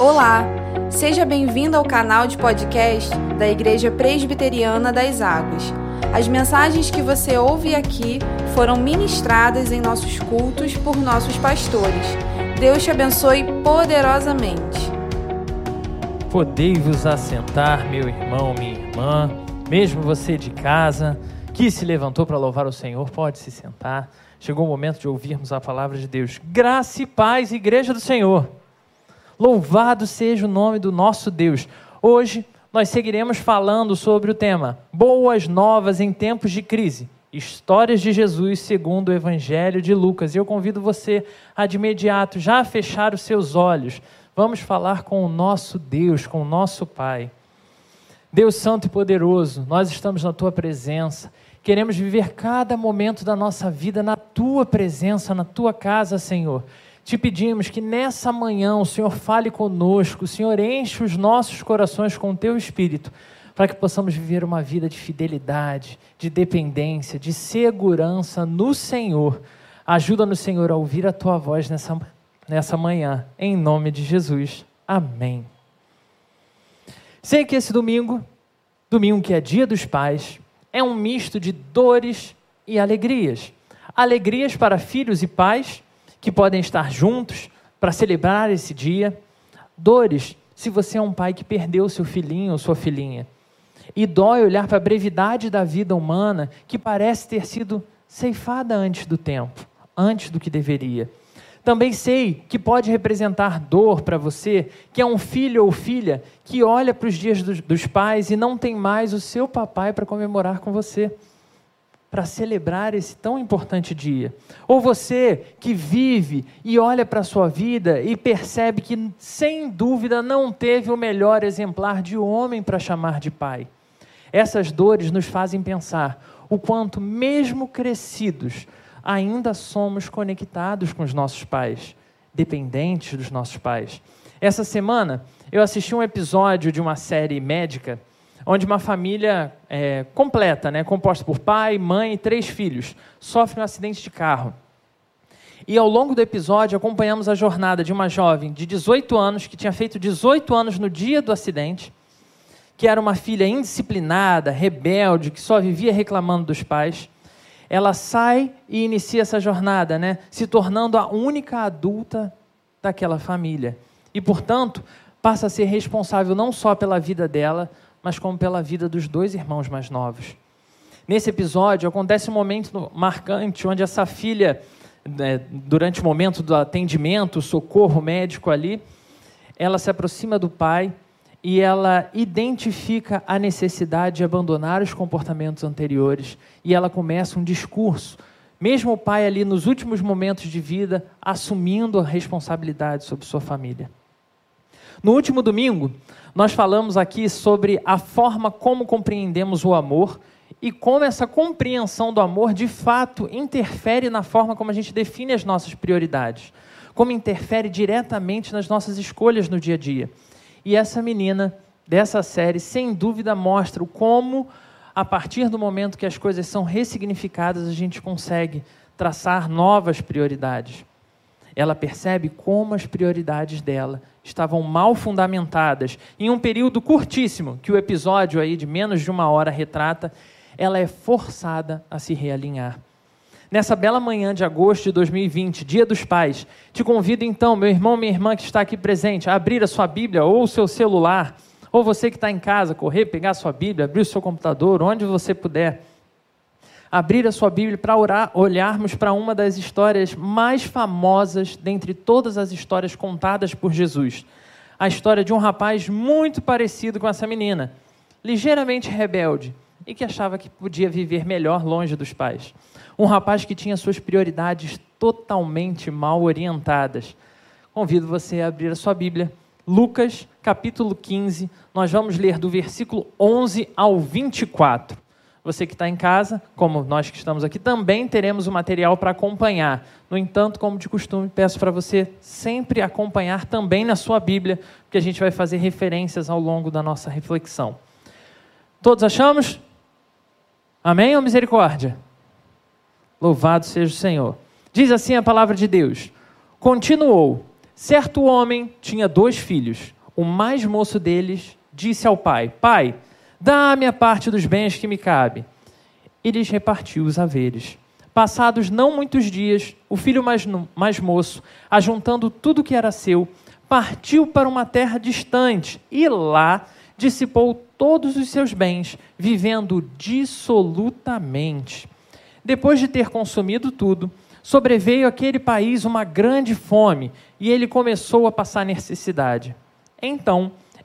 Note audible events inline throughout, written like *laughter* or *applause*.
Olá, seja bem-vindo ao canal de podcast da Igreja Presbiteriana das Águas. As mensagens que você ouve aqui foram ministradas em nossos cultos por nossos pastores. Deus te abençoe poderosamente. Podei-vos assentar, meu irmão, minha irmã, mesmo você de casa, que se levantou para louvar o Senhor, pode se sentar. Chegou o momento de ouvirmos a palavra de Deus. Graça e paz, Igreja do Senhor. Louvado seja o nome do nosso Deus. Hoje nós seguiremos falando sobre o tema Boas Novas em Tempos de Crise. Histórias de Jesus segundo o Evangelho de Lucas. E eu convido você a de imediato já fechar os seus olhos. Vamos falar com o nosso Deus, com o nosso Pai. Deus Santo e Poderoso, nós estamos na Tua presença. Queremos viver cada momento da nossa vida na Tua presença, na Tua casa, Senhor. Te pedimos que nessa manhã o Senhor fale conosco, o Senhor enche os nossos corações com o Teu Espírito, para que possamos viver uma vida de fidelidade, de dependência, de segurança no Senhor. Ajuda-nos, Senhor, a ouvir a Tua voz nessa, nessa manhã, em nome de Jesus. Amém. Sei que esse domingo, domingo que é dia dos pais, é um misto de dores e alegrias. Alegrias para filhos e pais que podem estar juntos para celebrar esse dia. Dores se você é um pai que perdeu seu filhinho ou sua filhinha. E dói olhar para a brevidade da vida humana que parece ter sido ceifada antes do tempo, antes do que deveria. Também sei que pode representar dor para você, que é um filho ou filha que olha para os dias dos, dos pais e não tem mais o seu papai para comemorar com você, para celebrar esse tão importante dia. Ou você que vive e olha para a sua vida e percebe que, sem dúvida, não teve o melhor exemplar de homem para chamar de pai. Essas dores nos fazem pensar o quanto, mesmo crescidos, ainda somos conectados com os nossos pais, dependentes dos nossos pais. Essa semana eu assisti um episódio de uma série médica onde uma família é, completa, né, composta por pai, mãe e três filhos, sofre um acidente de carro. E ao longo do episódio acompanhamos a jornada de uma jovem de 18 anos, que tinha feito 18 anos no dia do acidente, que era uma filha indisciplinada, rebelde, que só vivia reclamando dos pais ela sai e inicia essa jornada, né? se tornando a única adulta daquela família. E, portanto, passa a ser responsável não só pela vida dela, mas como pela vida dos dois irmãos mais novos. Nesse episódio, acontece um momento marcante onde essa filha, né, durante o momento do atendimento, socorro médico ali, ela se aproxima do pai e ela identifica a necessidade de abandonar os comportamentos anteriores e ela começa um discurso, mesmo o pai ali nos últimos momentos de vida, assumindo a responsabilidade sobre sua família. No último domingo, nós falamos aqui sobre a forma como compreendemos o amor e como essa compreensão do amor de fato interfere na forma como a gente define as nossas prioridades, como interfere diretamente nas nossas escolhas no dia a dia. E essa menina dessa série, sem dúvida, mostra como, a partir do momento que as coisas são ressignificadas, a gente consegue traçar novas prioridades. Ela percebe como as prioridades dela estavam mal fundamentadas. Em um período curtíssimo, que o episódio aí de menos de uma hora retrata, ela é forçada a se realinhar. Nessa bela manhã de agosto de 2020, Dia dos Pais, te convido então, meu irmão, minha irmã que está aqui presente, a abrir a sua Bíblia ou o seu celular, ou você que está em casa, correr, pegar a sua Bíblia, abrir o seu computador, onde você puder. Abrir a sua Bíblia para olharmos para uma das histórias mais famosas dentre todas as histórias contadas por Jesus. A história de um rapaz muito parecido com essa menina, ligeiramente rebelde e que achava que podia viver melhor longe dos pais. Um rapaz que tinha suas prioridades totalmente mal orientadas. Convido você a abrir a sua Bíblia. Lucas, capítulo 15, nós vamos ler do versículo 11 ao 24. Você que está em casa, como nós que estamos aqui, também teremos o material para acompanhar. No entanto, como de costume, peço para você sempre acompanhar também na sua Bíblia, porque a gente vai fazer referências ao longo da nossa reflexão. Todos achamos? Amém ou misericórdia? Louvado seja o Senhor. Diz assim a palavra de Deus: Continuou: Certo homem tinha dois filhos. O mais moço deles disse ao pai: Pai, dá-me a parte dos bens que me cabe. E lhes repartiu os haveres. Passados não muitos dias, o filho mais, mais moço, ajuntando tudo que era seu, partiu para uma terra distante e lá dissipou todos os seus bens, vivendo dissolutamente. Depois de ter consumido tudo, sobreveio àquele país uma grande fome e ele começou a passar necessidade. Então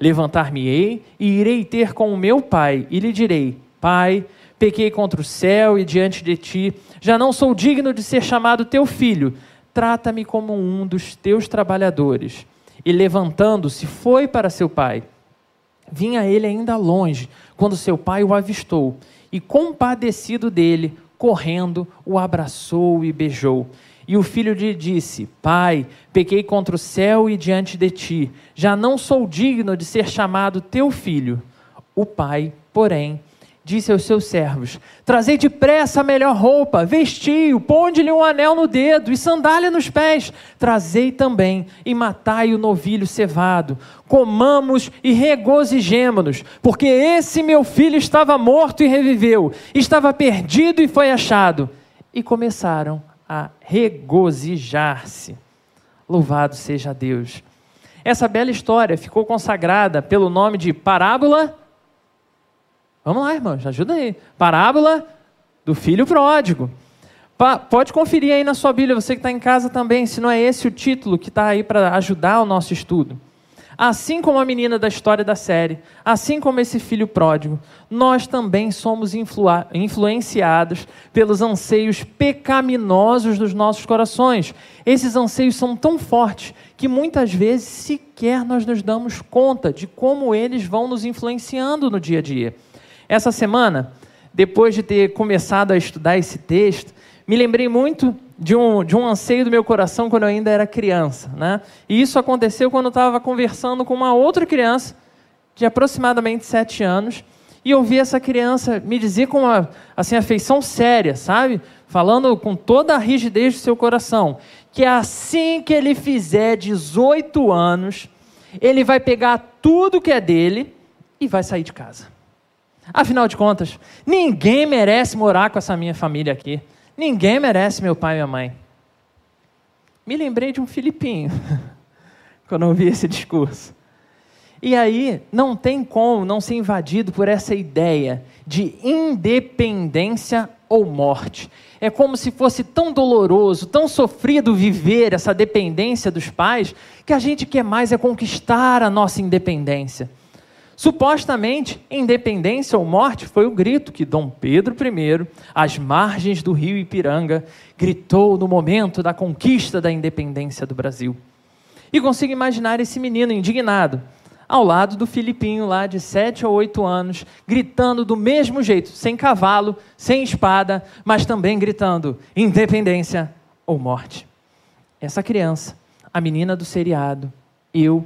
Levantar-me-ei e irei ter com o meu pai, e lhe direi: Pai, pequei contra o céu e diante de ti, já não sou digno de ser chamado teu filho trata-me como um dos teus trabalhadores. E levantando-se, foi para seu pai. Vinha ele ainda longe, quando seu pai o avistou, e compadecido dele, correndo, o abraçou e beijou. E o filho lhe disse: Pai, pequei contra o céu e diante de ti, já não sou digno de ser chamado teu filho. O pai, porém, disse aos seus servos: Trazei depressa a melhor roupa, vestiu, ponde-lhe um anel no dedo e sandália nos pés. Trazei também e matai o novilho cevado. Comamos e regozijemo-nos, porque esse meu filho estava morto e reviveu, estava perdido e foi achado. E começaram a regozijar-se. Louvado seja Deus. Essa bela história ficou consagrada pelo nome de Parábola Vamos lá, irmãos, ajuda aí. Parábola do filho pródigo. Pa pode conferir aí na sua Bíblia, você que está em casa também, se não é esse o título que está aí para ajudar o nosso estudo. Assim como a menina da história da série, assim como esse filho pródigo, nós também somos influ influenciados pelos anseios pecaminosos dos nossos corações. Esses anseios são tão fortes que muitas vezes sequer nós nos damos conta de como eles vão nos influenciando no dia a dia. Essa semana, depois de ter começado a estudar esse texto, me lembrei muito de um, de um anseio do meu coração quando eu ainda era criança. Né? E isso aconteceu quando eu estava conversando com uma outra criança de aproximadamente sete anos e ouvi essa criança me dizer com uma assim, afeição séria, sabe? Falando com toda a rigidez do seu coração, que assim que ele fizer 18 anos, ele vai pegar tudo que é dele e vai sair de casa. Afinal de contas, ninguém merece morar com essa minha família aqui. Ninguém merece meu pai e minha mãe. Me lembrei de um Filipinho, *laughs* quando ouvi esse discurso. E aí, não tem como não ser invadido por essa ideia de independência ou morte. É como se fosse tão doloroso, tão sofrido viver essa dependência dos pais, que a gente quer mais é conquistar a nossa independência. Supostamente, independência ou morte foi o grito que Dom Pedro I, às margens do rio Ipiranga, gritou no momento da conquista da independência do Brasil. E consigo imaginar esse menino indignado, ao lado do Filipinho lá de 7 ou 8 anos, gritando do mesmo jeito, sem cavalo, sem espada, mas também gritando independência ou morte. Essa criança, a menina do seriado, eu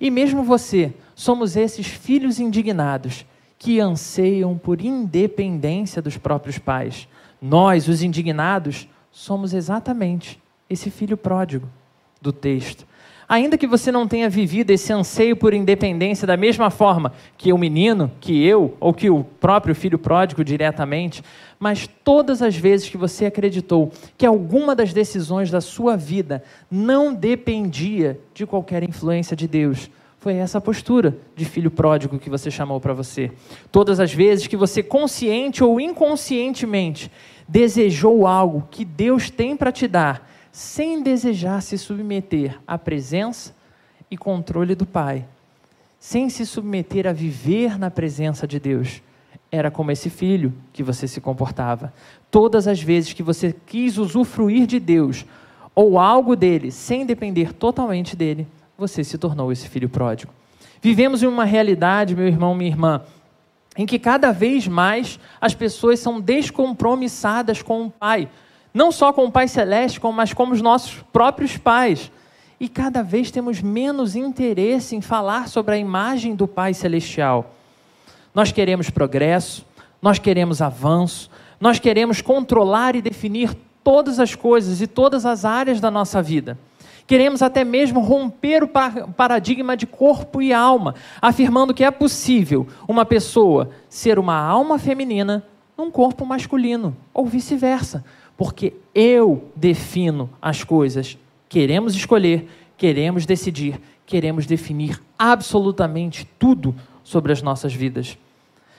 e mesmo você, somos esses filhos indignados que anseiam por independência dos próprios pais. Nós, os indignados, somos exatamente esse filho pródigo do texto. Ainda que você não tenha vivido esse anseio por independência da mesma forma que o menino, que eu, ou que o próprio filho pródigo diretamente, mas todas as vezes que você acreditou que alguma das decisões da sua vida não dependia de qualquer influência de Deus, foi essa postura de filho pródigo que você chamou para você. Todas as vezes que você, consciente ou inconscientemente, desejou algo que Deus tem para te dar, sem desejar se submeter à presença e controle do Pai, sem se submeter a viver na presença de Deus. Era como esse filho que você se comportava. Todas as vezes que você quis usufruir de Deus ou algo dele sem depender totalmente dele, você se tornou esse filho pródigo. Vivemos em uma realidade, meu irmão, minha irmã, em que cada vez mais as pessoas são descompromissadas com o Pai. Não só com o Pai Celeste, mas com os nossos próprios pais. E cada vez temos menos interesse em falar sobre a imagem do Pai Celestial. Nós queremos progresso, nós queremos avanço, nós queremos controlar e definir todas as coisas e todas as áreas da nossa vida. Queremos até mesmo romper o paradigma de corpo e alma, afirmando que é possível uma pessoa ser uma alma feminina num corpo masculino, ou vice-versa, porque eu defino as coisas. Queremos escolher, queremos decidir, queremos definir absolutamente tudo sobre as nossas vidas.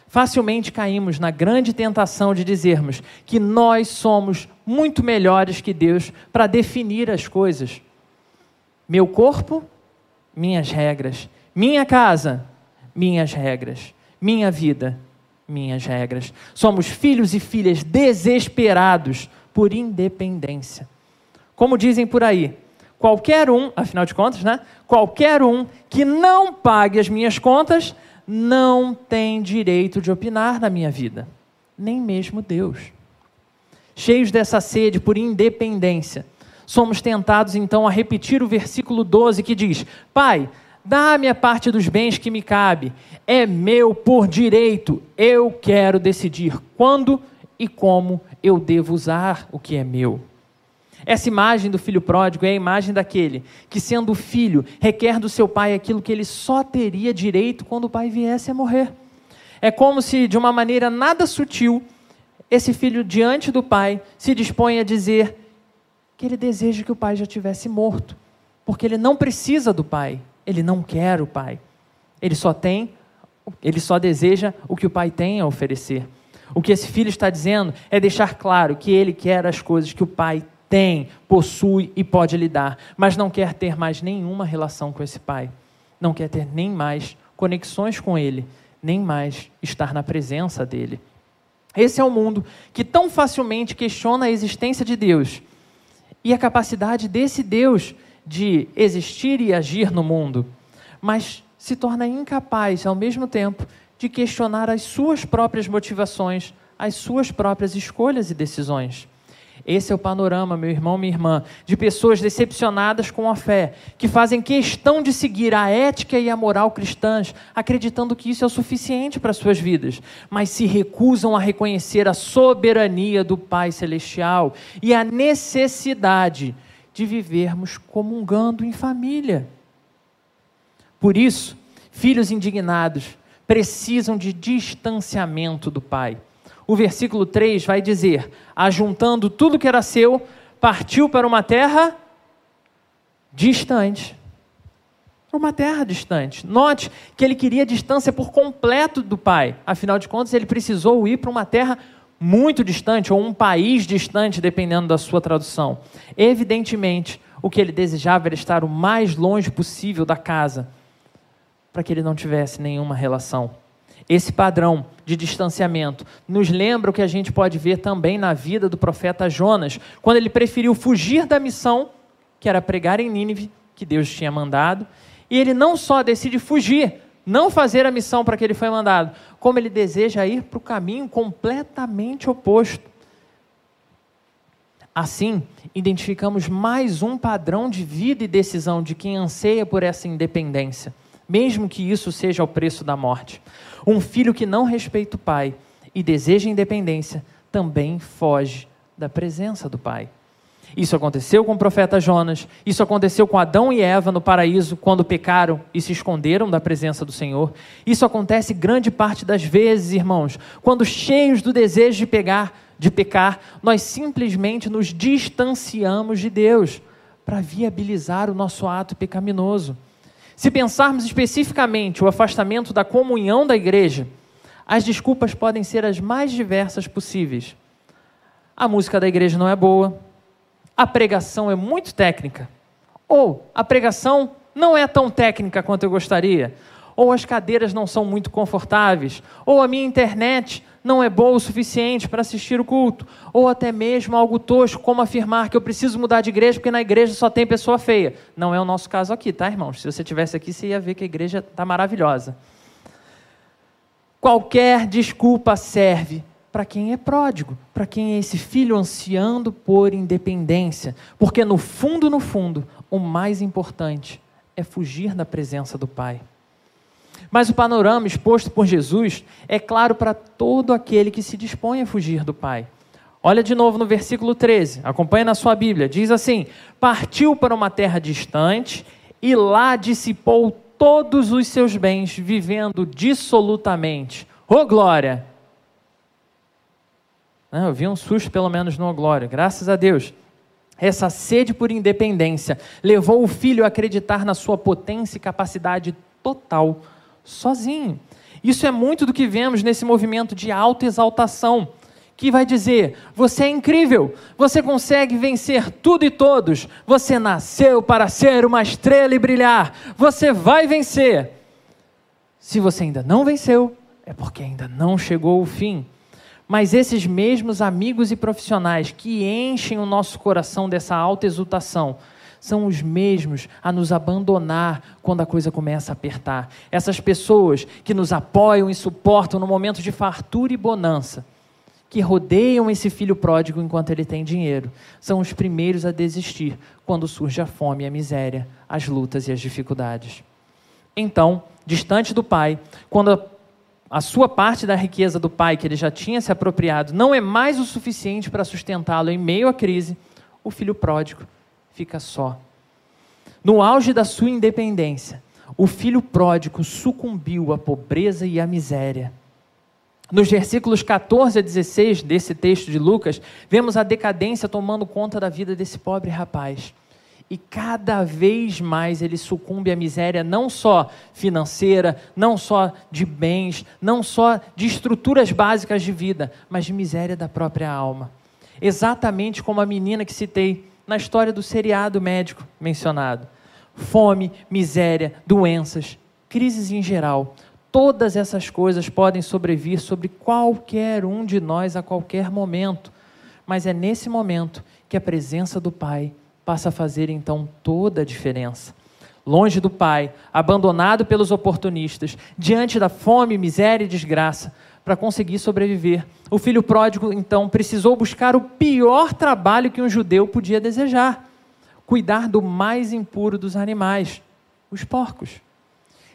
Facilmente caímos na grande tentação de dizermos que nós somos muito melhores que Deus para definir as coisas. Meu corpo, minhas regras. Minha casa, minhas regras. Minha vida, minhas regras. Somos filhos e filhas desesperados por independência. Como dizem por aí, qualquer um, afinal de contas, né? Qualquer um que não pague as minhas contas não tem direito de opinar na minha vida, nem mesmo Deus. Cheios dessa sede por independência, somos tentados então a repetir o versículo 12 que diz: Pai, dá-me a parte dos bens que me cabe, é meu por direito, eu quero decidir quando e como eu devo usar o que é meu. Essa imagem do filho pródigo é a imagem daquele que, sendo filho, requer do seu pai aquilo que ele só teria direito quando o pai viesse a morrer. É como se, de uma maneira nada sutil, esse filho, diante do pai, se dispõe a dizer que ele deseja que o pai já tivesse morto, porque ele não precisa do pai, ele não quer o pai. Ele só tem, ele só deseja o que o pai tem a oferecer. O que esse filho está dizendo é deixar claro que ele quer as coisas que o pai tem, possui e pode lhe dar, mas não quer ter mais nenhuma relação com esse pai. Não quer ter nem mais conexões com ele, nem mais estar na presença dele. Esse é o mundo que tão facilmente questiona a existência de Deus e a capacidade desse Deus de existir e agir no mundo, mas se torna incapaz, ao mesmo tempo, de questionar as suas próprias motivações, as suas próprias escolhas e decisões. Esse é o panorama, meu irmão, minha irmã, de pessoas decepcionadas com a fé, que fazem questão de seguir a ética e a moral cristãs, acreditando que isso é o suficiente para suas vidas, mas se recusam a reconhecer a soberania do Pai Celestial e a necessidade de vivermos comungando em família. Por isso, filhos indignados precisam de distanciamento do Pai o versículo 3 vai dizer: ajuntando tudo que era seu, partiu para uma terra distante. Uma terra distante. Note que ele queria distância por completo do pai. Afinal de contas, ele precisou ir para uma terra muito distante, ou um país distante, dependendo da sua tradução. Evidentemente, o que ele desejava era estar o mais longe possível da casa, para que ele não tivesse nenhuma relação esse padrão de distanciamento nos lembra o que a gente pode ver também na vida do profeta Jonas, quando ele preferiu fugir da missão, que era pregar em Nínive, que Deus tinha mandado, e ele não só decide fugir, não fazer a missão para que ele foi mandado, como ele deseja ir para o caminho completamente oposto. Assim, identificamos mais um padrão de vida e decisão de quem anseia por essa independência mesmo que isso seja ao preço da morte. Um filho que não respeita o pai e deseja independência também foge da presença do pai. Isso aconteceu com o profeta Jonas, isso aconteceu com Adão e Eva no paraíso, quando pecaram e se esconderam da presença do Senhor. Isso acontece grande parte das vezes, irmãos, quando cheios do desejo de pegar, de pecar, nós simplesmente nos distanciamos de Deus para viabilizar o nosso ato pecaminoso. Se pensarmos especificamente o afastamento da comunhão da igreja, as desculpas podem ser as mais diversas possíveis. A música da igreja não é boa, a pregação é muito técnica, ou a pregação não é tão técnica quanto eu gostaria, ou as cadeiras não são muito confortáveis, ou a minha internet não é boa o suficiente para assistir o culto, ou até mesmo algo tosco, como afirmar que eu preciso mudar de igreja porque na igreja só tem pessoa feia. Não é o nosso caso aqui, tá, irmãos? Se você tivesse aqui, você ia ver que a igreja está maravilhosa. Qualquer desculpa serve para quem é pródigo, para quem é esse filho ansiando por independência, porque no fundo, no fundo, o mais importante é fugir da presença do Pai. Mas o panorama exposto por Jesus é claro para todo aquele que se dispõe a fugir do Pai. Olha de novo no versículo 13, acompanha na sua Bíblia. Diz assim: Partiu para uma terra distante e lá dissipou todos os seus bens, vivendo dissolutamente. Ô oh, glória! Eu vi um susto, pelo menos, no glória, graças a Deus. Essa sede por independência levou o filho a acreditar na sua potência e capacidade total sozinho. Isso é muito do que vemos nesse movimento de autoexaltação, que vai dizer: você é incrível, você consegue vencer tudo e todos, você nasceu para ser uma estrela e brilhar, você vai vencer. Se você ainda não venceu, é porque ainda não chegou o fim. Mas esses mesmos amigos e profissionais que enchem o nosso coração dessa alta exultação, são os mesmos a nos abandonar quando a coisa começa a apertar. Essas pessoas que nos apoiam e suportam no momento de fartura e bonança, que rodeiam esse filho pródigo enquanto ele tem dinheiro, são os primeiros a desistir quando surge a fome a miséria, as lutas e as dificuldades. Então, distante do pai, quando a, a sua parte da riqueza do pai que ele já tinha se apropriado não é mais o suficiente para sustentá-lo em meio à crise, o filho pródigo fica só. No auge da sua independência, o filho pródigo sucumbiu à pobreza e à miséria. Nos versículos 14 a 16 desse texto de Lucas, vemos a decadência tomando conta da vida desse pobre rapaz. E cada vez mais ele sucumbe à miséria, não só financeira, não só de bens, não só de estruturas básicas de vida, mas de miséria da própria alma. Exatamente como a menina que citei na história do seriado médico mencionado. Fome, miséria, doenças, crises em geral. Todas essas coisas podem sobrevir sobre qualquer um de nós a qualquer momento. Mas é nesse momento que a presença do Pai passa a fazer então toda a diferença. Longe do Pai, abandonado pelos oportunistas, diante da fome, miséria e desgraça, para conseguir sobreviver. O filho pródigo, então, precisou buscar o pior trabalho que um judeu podia desejar: cuidar do mais impuro dos animais, os porcos.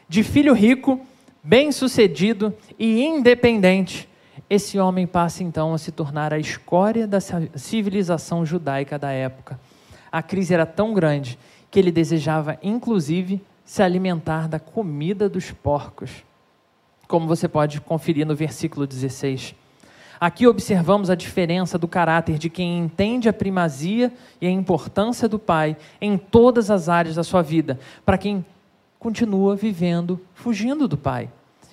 De filho rico, bem-sucedido e independente, esse homem passa então a se tornar a escória da civilização judaica da época. A crise era tão grande que ele desejava, inclusive, se alimentar da comida dos porcos como você pode conferir no versículo 16. Aqui observamos a diferença do caráter de quem entende a primazia e a importância do Pai em todas as áreas da sua vida, para quem continua vivendo fugindo do Pai.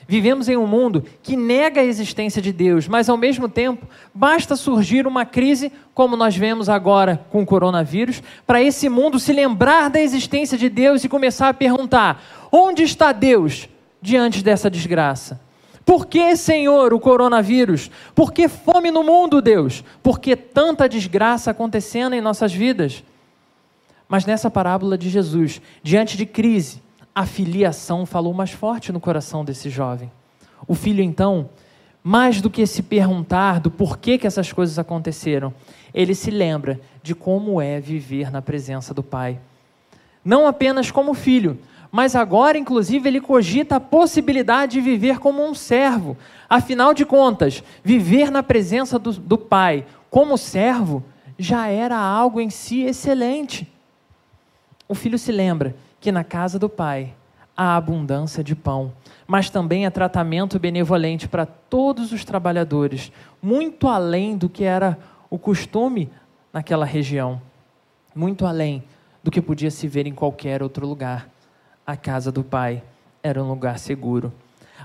Vivemos em um mundo que nega a existência de Deus, mas ao mesmo tempo basta surgir uma crise, como nós vemos agora com o coronavírus, para esse mundo se lembrar da existência de Deus e começar a perguntar: onde está Deus? Diante dessa desgraça? Por que, Senhor, o coronavírus? Por que fome no mundo, Deus? Por que tanta desgraça acontecendo em nossas vidas? Mas nessa parábola de Jesus, diante de crise, a filiação falou mais forte no coração desse jovem. O filho, então, mais do que se perguntar do porquê que essas coisas aconteceram, ele se lembra de como é viver na presença do Pai. Não apenas como filho, mas agora, inclusive, ele cogita a possibilidade de viver como um servo. Afinal de contas, viver na presença do, do Pai como servo já era algo em si excelente. O filho se lembra que na casa do Pai há abundância de pão, mas também há tratamento benevolente para todos os trabalhadores, muito além do que era o costume naquela região, muito além do que podia se ver em qualquer outro lugar a casa do Pai era um lugar seguro.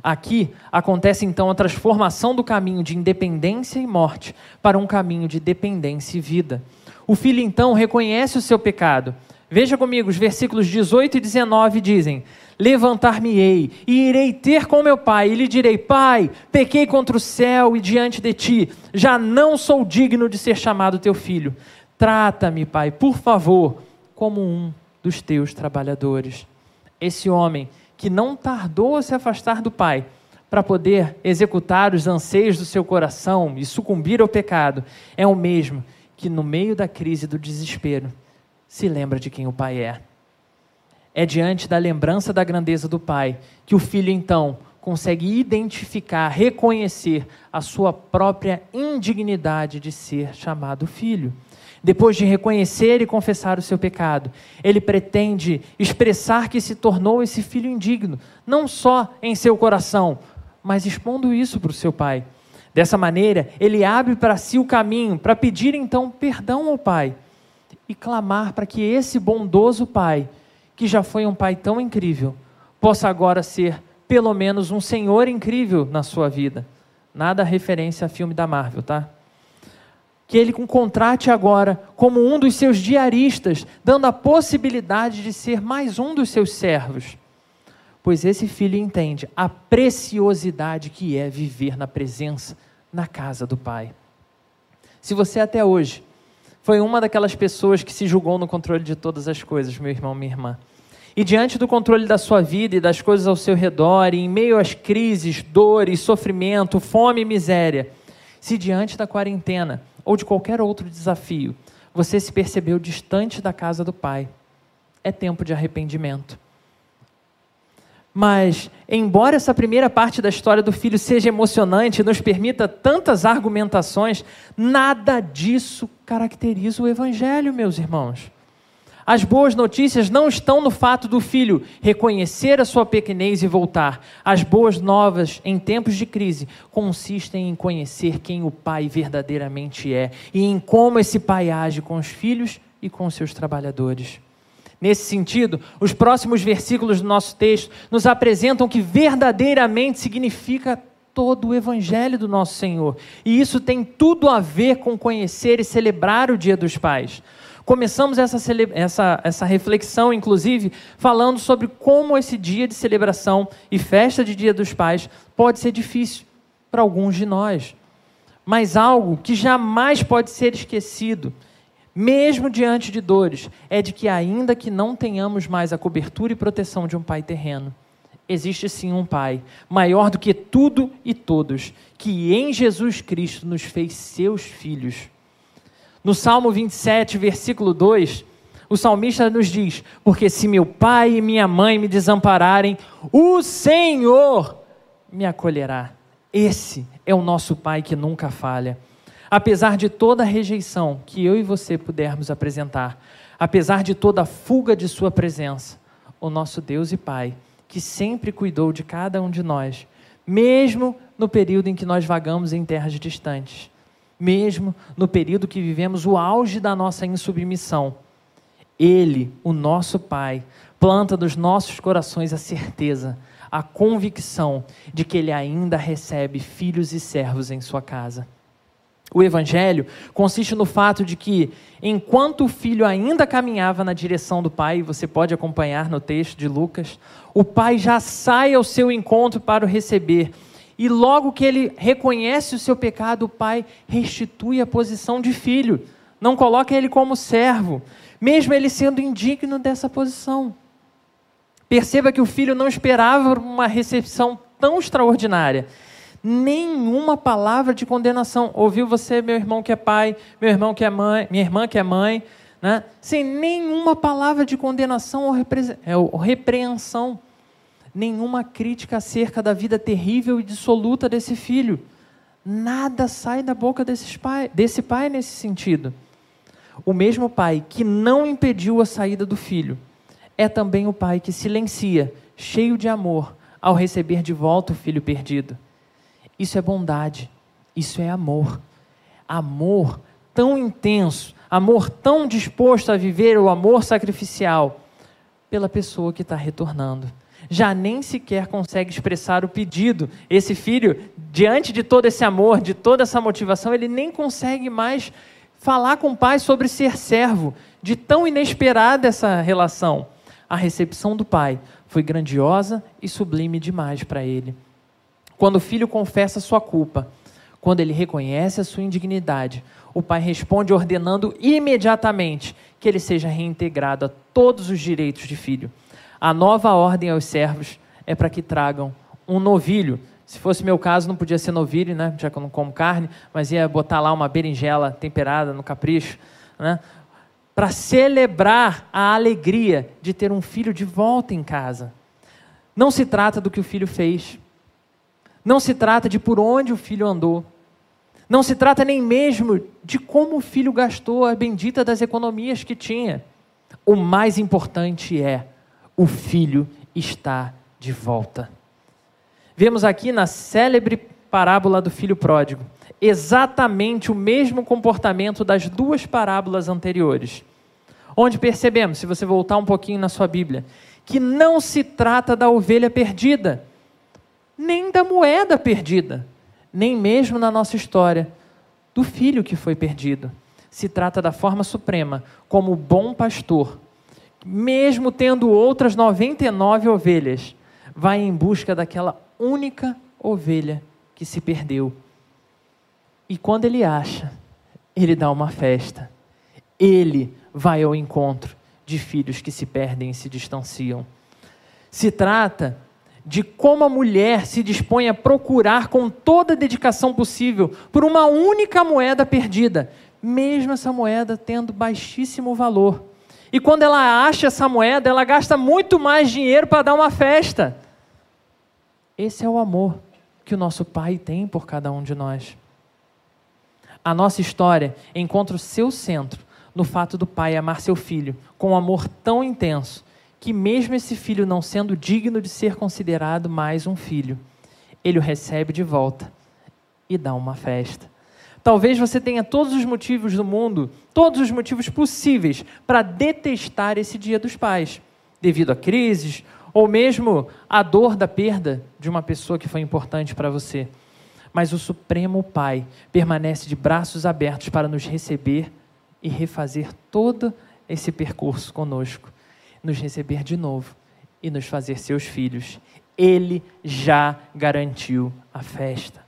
Aqui acontece então a transformação do caminho de independência e morte para um caminho de dependência e vida. O filho então reconhece o seu pecado, Veja comigo, os versículos 18 e 19 dizem: Levantar-me-ei e irei ter com meu pai, e lhe direi: Pai, pequei contra o céu e diante de ti, já não sou digno de ser chamado teu filho. Trata-me, pai, por favor, como um dos teus trabalhadores. Esse homem que não tardou a se afastar do pai para poder executar os anseios do seu coração e sucumbir ao pecado, é o mesmo que, no meio da crise do desespero, se lembra de quem o pai é. É diante da lembrança da grandeza do pai que o filho, então, consegue identificar, reconhecer a sua própria indignidade de ser chamado filho. Depois de reconhecer e confessar o seu pecado, ele pretende expressar que se tornou esse filho indigno, não só em seu coração, mas expondo isso para o seu pai. Dessa maneira, ele abre para si o caminho para pedir então perdão ao pai e clamar para que esse bondoso pai, que já foi um pai tão incrível, possa agora ser pelo menos um senhor incrível na sua vida. Nada referência a filme da Marvel, tá? Que ele contrate agora como um dos seus diaristas, dando a possibilidade de ser mais um dos seus servos. Pois esse filho entende a preciosidade que é viver na presença, na casa do Pai. Se você até hoje foi uma daquelas pessoas que se julgou no controle de todas as coisas, meu irmão, minha irmã, e diante do controle da sua vida e das coisas ao seu redor, e em meio às crises, dores, sofrimento, fome e miséria, se diante da quarentena, ou de qualquer outro desafio, você se percebeu distante da casa do Pai, é tempo de arrependimento. Mas, embora essa primeira parte da história do filho seja emocionante e nos permita tantas argumentações, nada disso caracteriza o Evangelho, meus irmãos. As boas notícias não estão no fato do filho reconhecer a sua pequenez e voltar. As boas novas em tempos de crise consistem em conhecer quem o pai verdadeiramente é e em como esse pai age com os filhos e com seus trabalhadores. Nesse sentido, os próximos versículos do nosso texto nos apresentam que verdadeiramente significa todo o evangelho do nosso Senhor. E isso tem tudo a ver com conhecer e celebrar o Dia dos Pais. Começamos essa, essa, essa reflexão, inclusive, falando sobre como esse dia de celebração e festa de Dia dos Pais pode ser difícil para alguns de nós. Mas algo que jamais pode ser esquecido, mesmo diante de dores, é de que, ainda que não tenhamos mais a cobertura e proteção de um pai terreno, existe sim um Pai, maior do que tudo e todos, que em Jesus Cristo nos fez seus filhos. No Salmo 27, versículo 2, o salmista nos diz: Porque se meu pai e minha mãe me desampararem, o Senhor me acolherá. Esse é o nosso Pai que nunca falha. Apesar de toda rejeição que eu e você pudermos apresentar, apesar de toda fuga de Sua presença, o nosso Deus e Pai, que sempre cuidou de cada um de nós, mesmo no período em que nós vagamos em terras distantes, mesmo no período que vivemos o auge da nossa insubmissão. Ele, o nosso Pai, planta dos nossos corações a certeza, a convicção de que Ele ainda recebe filhos e servos em sua casa. O Evangelho consiste no fato de que, enquanto o filho ainda caminhava na direção do pai, você pode acompanhar no texto de Lucas, o pai já sai ao seu encontro para o receber e logo que ele reconhece o seu pecado, o pai restitui a posição de filho, não coloca ele como servo, mesmo ele sendo indigno dessa posição. Perceba que o filho não esperava uma recepção tão extraordinária. Nenhuma palavra de condenação. Ouviu você, meu irmão que é pai, meu irmão que é mãe, minha irmã que é mãe, né? sem nenhuma palavra de condenação ou, repre... É, ou repreensão nenhuma crítica acerca da vida terrível e dissoluta desse filho. Nada sai da boca pai, desse pai nesse sentido. O mesmo pai que não impediu a saída do filho é também o pai que silencia, cheio de amor, ao receber de volta o filho perdido. Isso é bondade, isso é amor. Amor tão intenso, amor tão disposto a viver o amor sacrificial pela pessoa que está retornando já nem sequer consegue expressar o pedido. Esse filho, diante de todo esse amor, de toda essa motivação, ele nem consegue mais falar com o pai sobre ser servo. de tão inesperada essa relação, a recepção do pai foi grandiosa e sublime demais para ele. Quando o filho confessa sua culpa, quando ele reconhece a sua indignidade, o pai responde ordenando imediatamente que ele seja reintegrado a todos os direitos de filho. A nova ordem aos servos é para que tragam um novilho. Se fosse meu caso, não podia ser novilho, né? já que eu não como carne, mas ia botar lá uma berinjela temperada no capricho, né? para celebrar a alegria de ter um filho de volta em casa. Não se trata do que o filho fez, não se trata de por onde o filho andou, não se trata nem mesmo de como o filho gastou a bendita das economias que tinha. O mais importante é: o filho está de volta. Vemos aqui na célebre parábola do filho pródigo exatamente o mesmo comportamento das duas parábolas anteriores. Onde percebemos, se você voltar um pouquinho na sua Bíblia, que não se trata da ovelha perdida, nem da moeda perdida, nem mesmo na nossa história do filho que foi perdido. Se trata da forma suprema, como bom pastor, mesmo tendo outras 99 ovelhas, vai em busca daquela única ovelha que se perdeu. E quando ele acha, ele dá uma festa. Ele vai ao encontro de filhos que se perdem e se distanciam. Se trata de como a mulher se dispõe a procurar com toda a dedicação possível por uma única moeda perdida, mesmo essa moeda tendo baixíssimo valor. E quando ela acha essa moeda, ela gasta muito mais dinheiro para dar uma festa. Esse é o amor que o nosso Pai tem por cada um de nós. A nossa história encontra o seu centro no fato do pai amar seu filho com um amor tão intenso que, mesmo esse filho não sendo digno de ser considerado mais um filho, ele o recebe de volta e dá uma festa. Talvez você tenha todos os motivos do mundo, todos os motivos possíveis para detestar esse Dia dos Pais, devido a crises ou mesmo a dor da perda de uma pessoa que foi importante para você. Mas o Supremo Pai permanece de braços abertos para nos receber e refazer todo esse percurso conosco nos receber de novo e nos fazer seus filhos. Ele já garantiu a festa.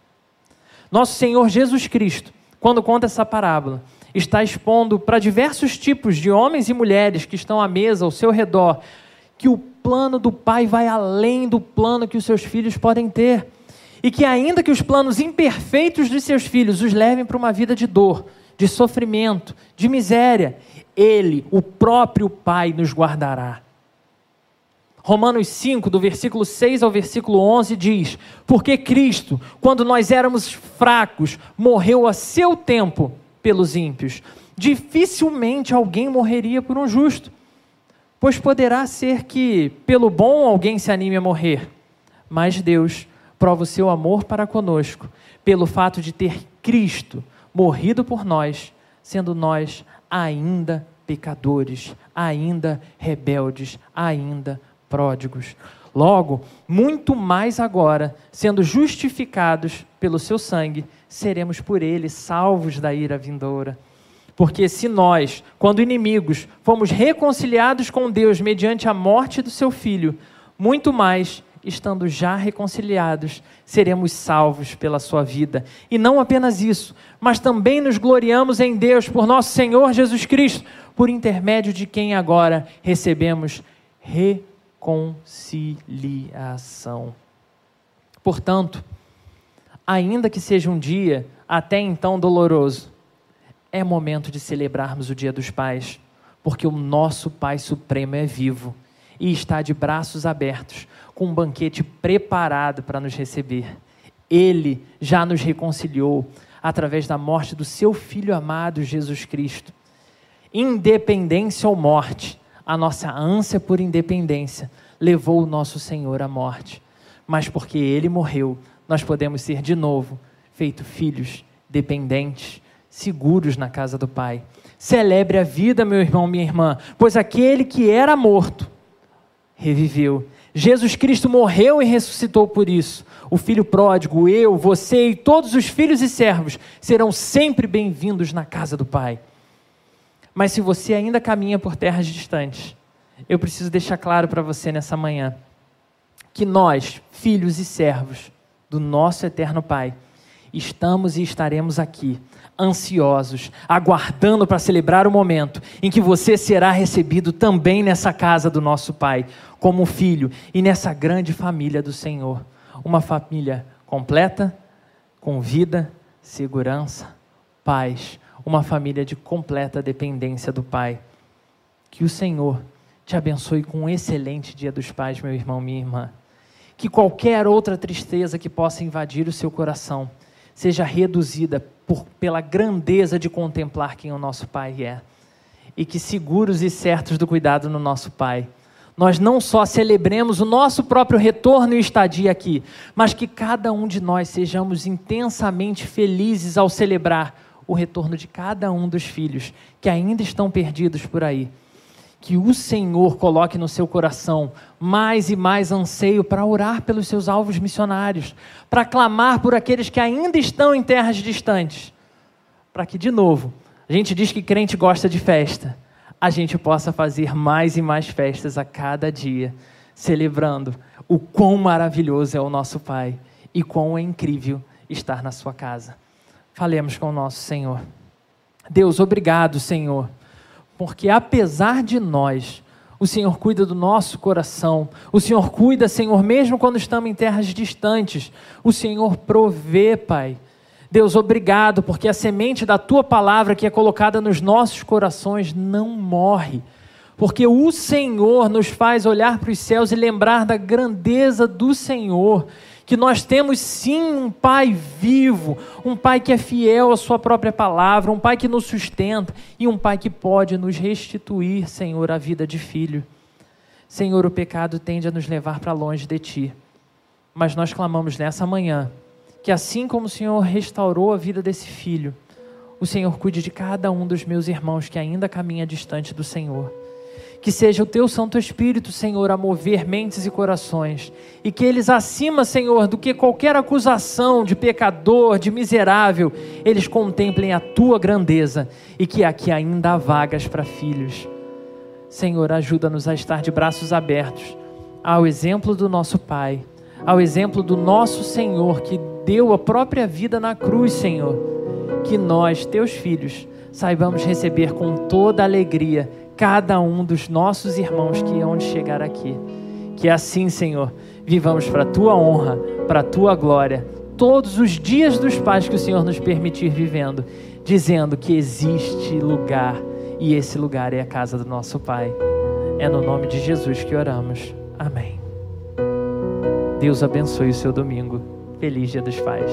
Nosso Senhor Jesus Cristo, quando conta essa parábola, está expondo para diversos tipos de homens e mulheres que estão à mesa ao seu redor que o plano do Pai vai além do plano que os seus filhos podem ter. E que, ainda que os planos imperfeitos dos seus filhos os levem para uma vida de dor, de sofrimento, de miséria, ele, o próprio Pai, nos guardará. Romanos 5, do versículo 6 ao versículo 11, diz: Porque Cristo, quando nós éramos fracos, morreu a seu tempo pelos ímpios. Dificilmente alguém morreria por um justo, pois poderá ser que, pelo bom, alguém se anime a morrer. Mas Deus prova o seu amor para conosco, pelo fato de ter Cristo morrido por nós, sendo nós ainda pecadores, ainda rebeldes, ainda pródigos. Logo, muito mais agora, sendo justificados pelo seu sangue, seremos por ele salvos da ira vindoura. Porque se nós, quando inimigos, fomos reconciliados com Deus mediante a morte do seu filho, muito mais estando já reconciliados, seremos salvos pela sua vida. E não apenas isso, mas também nos gloriamos em Deus por nosso Senhor Jesus Cristo, por intermédio de quem agora recebemos reconciliação. Portanto, ainda que seja um dia até então doloroso, é momento de celebrarmos o Dia dos Pais, porque o nosso Pai Supremo é vivo e está de braços abertos com um banquete preparado para nos receber. Ele já nos reconciliou através da morte do seu Filho amado Jesus Cristo. Independência ou morte, a nossa ânsia por independência levou o nosso Senhor à morte. Mas porque ele morreu, nós podemos ser de novo feitos filhos dependentes, seguros na casa do Pai. Celebre a vida, meu irmão, minha irmã, pois aquele que era morto reviveu Jesus Cristo morreu e ressuscitou por isso. O filho pródigo, eu, você e todos os filhos e servos serão sempre bem-vindos na casa do Pai. Mas se você ainda caminha por terras distantes, eu preciso deixar claro para você nessa manhã que nós, filhos e servos do nosso eterno Pai, estamos e estaremos aqui, ansiosos, aguardando para celebrar o momento em que você será recebido também nessa casa do nosso Pai, como filho e nessa grande família do Senhor. Uma família completa, com vida, segurança, paz, uma família de completa dependência do Pai. Que o Senhor te abençoe com um excelente Dia dos Pais, meu irmão, minha irmã. Que qualquer outra tristeza que possa invadir o seu coração seja reduzida por, pela grandeza de contemplar quem o nosso Pai é. E que seguros e certos do cuidado no nosso Pai, nós não só celebremos o nosso próprio retorno e estadia aqui, mas que cada um de nós sejamos intensamente felizes ao celebrar o retorno de cada um dos filhos que ainda estão perdidos por aí. Que o Senhor coloque no seu coração mais e mais anseio para orar pelos seus alvos missionários, para clamar por aqueles que ainda estão em terras distantes, para que, de novo, a gente diz que crente gosta de festa, a gente possa fazer mais e mais festas a cada dia, celebrando o quão maravilhoso é o nosso Pai e quão é incrível estar na sua casa. Falemos com o nosso Senhor. Deus, obrigado, Senhor, porque apesar de nós, o Senhor cuida do nosso coração. O Senhor cuida, Senhor, mesmo quando estamos em terras distantes. O Senhor provê, Pai. Deus, obrigado, porque a semente da tua palavra que é colocada nos nossos corações não morre. Porque o Senhor nos faz olhar para os céus e lembrar da grandeza do Senhor que nós temos sim um Pai vivo, um Pai que é fiel à Sua própria palavra, um Pai que nos sustenta e um Pai que pode nos restituir, Senhor, a vida de filho. Senhor, o pecado tende a nos levar para longe de Ti, mas nós clamamos nessa manhã que, assim como o Senhor restaurou a vida desse filho, o Senhor cuide de cada um dos meus irmãos que ainda caminha distante do Senhor que seja o teu Santo Espírito, Senhor, a mover mentes e corações, e que eles, acima, Senhor, do que qualquer acusação de pecador, de miserável, eles contemplem a tua grandeza e que aqui ainda há vagas para filhos. Senhor, ajuda-nos a estar de braços abertos ao exemplo do nosso Pai, ao exemplo do nosso Senhor que deu a própria vida na cruz, Senhor. Que nós, teus filhos, saibamos receber com toda alegria cada um dos nossos irmãos que hão de chegar aqui. Que assim, Senhor, vivamos para a tua honra, para a tua glória, todos os dias dos pais que o Senhor nos permitir vivendo, dizendo que existe lugar e esse lugar é a casa do nosso Pai. É no nome de Jesus que oramos. Amém. Deus abençoe o seu domingo. Feliz Dia dos Pais.